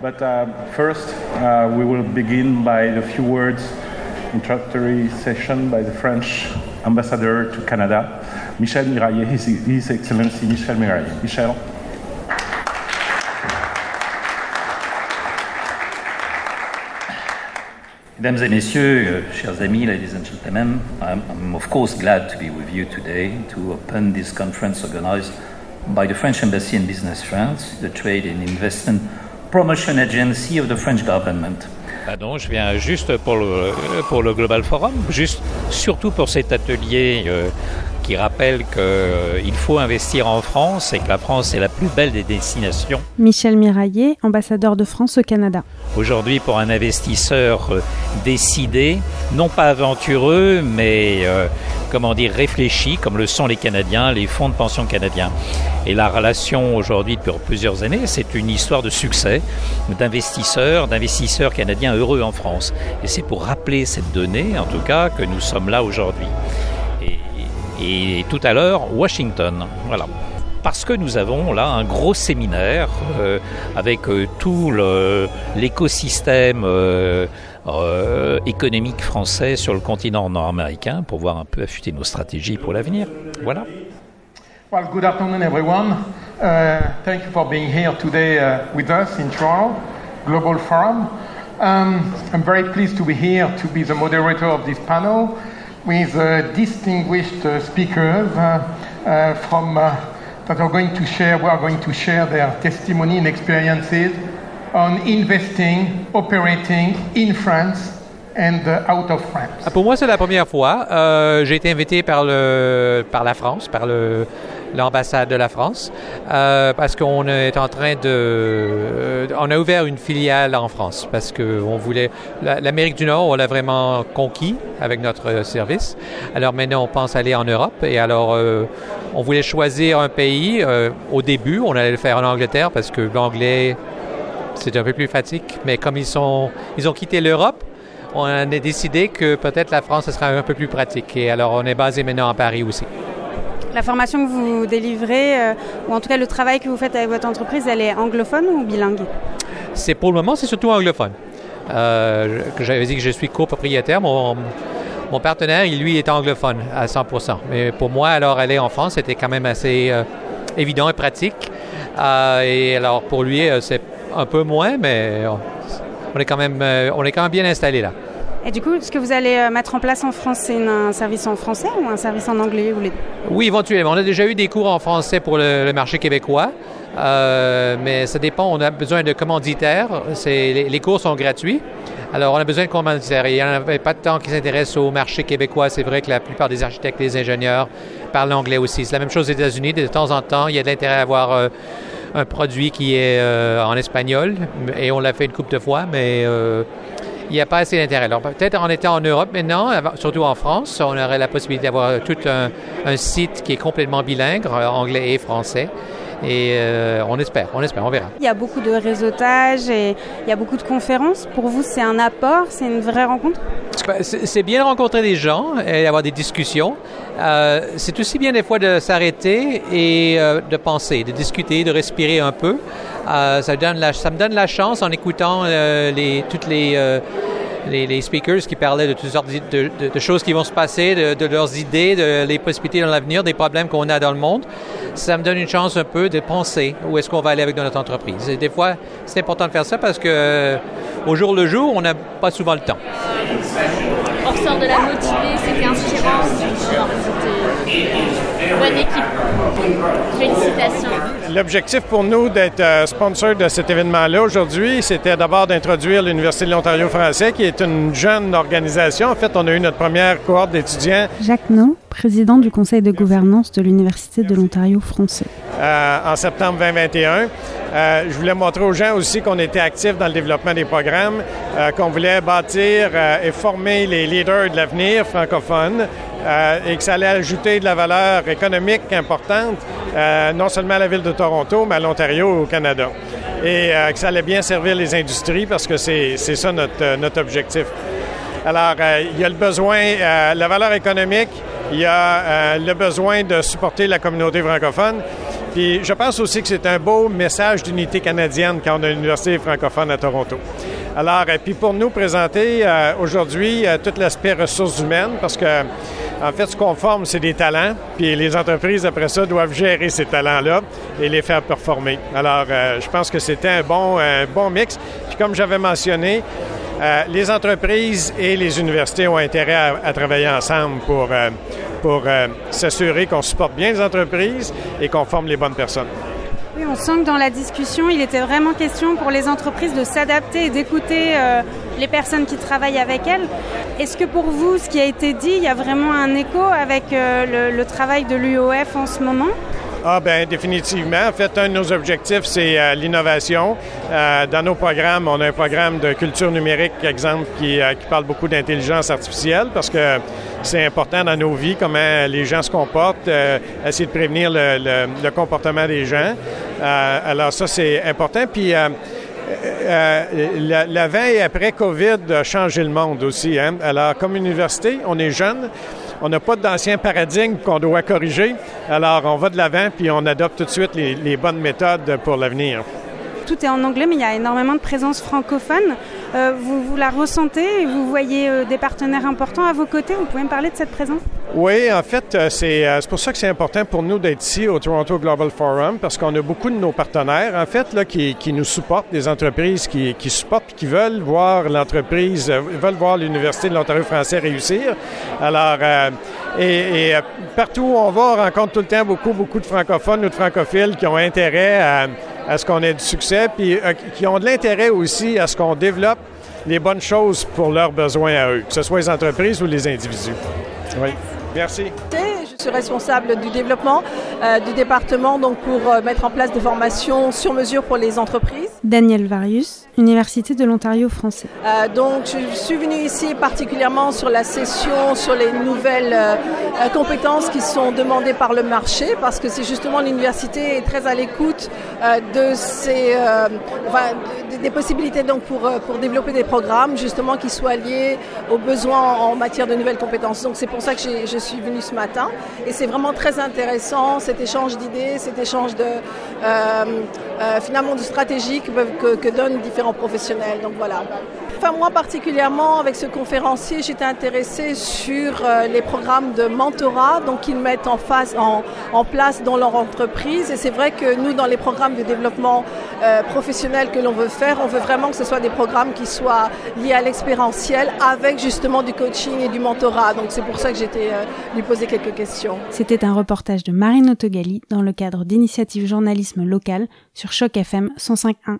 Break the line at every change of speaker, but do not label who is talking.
But uh, first, uh, we will begin by the few words introductory session by the French ambassador to Canada, Michel Miraillet, His, His Excellency Michel Miraillet. Michel.
Mesdames et messieurs, uh, chers amis, ladies and gentlemen, I'm, I'm, of course glad to be with you today to open this conference organized by the French Embassy in Business France, the Trade and Investment Promotion Agency of the French government.
Ah je viens juste pour le, Global Forum, surtout pour cet atelier euh, qui rappelle qu'il euh, faut investir en France et que la France est la plus belle des destinations.
Michel Miraillet, ambassadeur de France au Canada.
Aujourd'hui, pour un investisseur euh, décidé, non pas aventureux, mais euh, comment dire réfléchi, comme le sont les Canadiens, les fonds de pension canadiens. Et la relation aujourd'hui depuis plusieurs années, c'est une histoire de succès d'investisseurs, d'investisseurs canadiens heureux en France. Et c'est pour rappeler cette donnée, en tout cas, que nous sommes là aujourd'hui et tout à l'heure Washington. Voilà. Parce que nous avons là un gros séminaire euh, avec euh, tout l'écosystème euh, euh, économique français sur le continent nord-américain pour voir un peu affûter nos stratégies pour l'avenir. Voilà.
Well, good afternoon, everyone. Uh, thank you for being here today uh, with us in Toronto Global Forum. Um, I'm very pleased to be here to be the moderator of this panel. With uh, distinguished uh, speakers uh, from that are going to share, we are going to share their testimony and experiences on investing, operating in France and out of France.
Ah, pour moi, c'est la première fois. Euh, j'ai été invité par, le, par la France, par l'ambassade de la France, euh, parce qu'on est en train de... Euh, on a ouvert une filiale en France, parce qu'on voulait... L'Amérique du Nord, on l'a vraiment conquis avec notre service. Alors maintenant, on pense aller en Europe, et alors euh, on voulait choisir un pays. au début, on allait le faire en Angleterre, parce que l'anglais, c'est un peu plus pratique, mais comme ils, sont, ils ont quitté l'Europe, on a décidé que peut-être la France, ce sera un peu plus pratique. Et alors, on est basé maintenant à Paris aussi
la formation que vous délivrez, euh, ou en tout cas le travail que vous faites avec votre entreprise, elle est anglophone ou bilingue?
C'est pour le moment, c'est surtout anglophone. Euh, J'avais dit que je suis copropriétaire. Mon, mon partenaire, lui, est anglophone à 100%. Mais pour moi, alors aller en France, c'était quand même assez euh, évident et pratique. Euh, et alors pour lui, c'est un peu moins, mais on est quand même, on est quand même bien installé là.
Et du coup, ce que vous allez mettre en place en France, c'est un service en français ou un service en anglais ou les
Oui, éventuellement. On a déjà eu des cours en français pour le, marché québécois, euh, mais ça dépend. On a besoin de commanditaires. Les, cours sont gratuits. Alors, on a besoin de commanditaires. il n'y en avait pas de temps qui s'intéressent au marché québécois. C'est vrai que la plupart des architectes des ingénieurs parlent anglais aussi. C'est la même chose aux États-Unis. De temps en temps, il y a de l'intérêt à avoir euh, un produit qui est en espagnol. Et on l'a fait une couple de fois, mais il n'y a pas assez d'intérêt. Peut-être en étant en Europe maintenant, surtout en France, on aurait la possibilité d'avoir tout un, site qui est complètement bilingue, anglais et français. Et euh, on espère, on espère, on verra.
Il y a beaucoup de réseautage et il y a beaucoup de conférences. Pour vous, c'est un apport, c'est une vraie rencontre?
C'est bien de rencontrer des gens et d'avoir des discussions. Euh, c'est aussi bien des fois de s'arrêter et euh, de penser, de discuter, de respirer un peu. Ça, donne la, ça me donne la chance en écoutant les, toutes les, les, speakers qui parlaient de toutes sortes de, choses qui vont se passer, de, leurs idées, de les possibilités dans l'avenir, des problèmes qu'on a dans le monde. Ça me donne une chance un peu de penser où est-ce qu'on va aller avec notre entreprise. Et des fois, c'est important de faire ça parce que au jour le jour, on n'a pas souvent le temps.
On ressort de la motivée, c'était inspirant, c'était bonne équipe. Félicitations.
L'objectif pour nous d'être euh, sponsor de cet événement-là aujourd'hui, c'était d'abord d'introduire l'Université de l'Ontario français, qui est une jeune organisation. En fait, on a eu notre première cohorte d'étudiants.
Jacques No, président du conseil de gouvernance de l'Université de l'Ontario français.
Euh, en septembre 2021. Euh, je voulais montrer aux gens aussi qu'on était actifs dans le développement des programmes, euh, qu'on voulait bâtir et former les leaders de l'avenir francophones et que ça allait ajouter de la valeur économique importante, non seulement à la ville de Toronto, mais à l'Ontario et au Canada. Et que ça allait bien servir les industries parce que c'est ça notre objectif. Alors, il y a le besoin, la valeur économique, il y a le besoin de supporter la communauté francophone
Puis je pense aussi que c'est un beau message d'unité canadienne quand on a une université francophone à Toronto. Alors, et puis pour nous présenter euh, aujourd'hui euh, tout l'aspect ressources humaines, parce que en fait, ce qu'on forme, c'est des talents, puis les entreprises, après ça, doivent gérer ces talents-là et les faire performer. Alors, euh, je pense que c'était un bon, un bon mix. Puis comme j'avais mentionné, euh, les entreprises et les universités ont intérêt à, travailler ensemble pour, euh, pour euh, s'assurer qu'on supporte bien les entreprises et qu'on forme les bonnes personnes.
Oui, on sent que dans la discussion, il était vraiment question pour les entreprises de s'adapter et d'écouter euh, les personnes qui travaillent avec elles. Est-ce que pour vous, ce qui a été dit, il y a vraiment un écho avec euh, le, le travail de l'UOF en ce moment?
Ah ben définitivement. En fait, un de nos objectifs, c'est euh, l'innovation. Dans nos programmes, on a un programme de culture numérique, exemple, qui, qui parle beaucoup d'intelligence artificielle parce que c'est important dans nos vies, comment les gens se comportent, euh, essayer de prévenir le, comportement des gens. Euh, alors ça, c'est important. Puis euh, euh, l'avant et après COVID a changé le monde aussi. Hein? Alors, comme université, on est jeune, on n'a pas d'anciens paradigmes qu'on doit corriger. Alors, on va de l'avant puis on adopte tout de suite les bonnes méthodes pour l'avenir.
Tout est en anglais, mais il y a énormément de présence francophone. Euh, vous, la ressentez et vous voyez euh, des partenaires importants à vos côtés? Vous pouvez me parler de cette présence?
Oui, en fait, euh, c'est pour ça que c'est important pour nous d'être ici au Toronto Global Forum parce qu'on a beaucoup de nos partenaires, en fait, là, qui, qui nous supportent, des entreprises qui, qui supportent, qui veulent voir l'entreprise, veulent voir l'Université de l'Ontario français réussir. Alors, et, et, partout où on va, on rencontre tout le temps beaucoup, beaucoup de francophones ou de francophiles qui ont intérêt à à ce qu'on ait du succès, puis euh, qui ont de l'intérêt aussi à ce qu'on développe les bonnes choses pour leurs besoins à eux, que ce soit les entreprises ou les individus. Oui. Merci.
Je suis responsable du développement euh, du département donc pour euh, mettre en place des formations sur mesure pour les entreprises.
Daniel Varius, Université de l'Ontario français.
Euh, donc je suis venue ici particulièrement sur la session sur les nouvelles compétences qui sont demandées par le marché parce que c'est justement l'université est très à l'écoute de ces enfin, des possibilités donc pour pour développer des programmes justement qui soient liés aux besoins en matière de nouvelles compétences. Donc c'est pour ça que je suis venue ce matin et c'est vraiment très intéressant cet échange d'idées, cet échange de finalement de stratégie que donnent différents professionnels. Donc voilà. Enfin, moi particulièrement, avec ce conférencier, j'étais intéressée sur euh, les programmes de mentorat donc qu'ils mettent en, face, en, en, place dans leur entreprise. Et c'est vrai que nous, dans les programmes de développement euh, professionnel que l'on veut faire, on veut vraiment que ce soit des programmes qui soient liés à l'expérientiel avec justement du coaching et du mentorat. Donc c'est pour ça que j'étais euh, lui poser quelques questions.
C'était un reportage de Marine Autogali dans le cadre d'initiatives journalisme local sur Choc FM 105.1.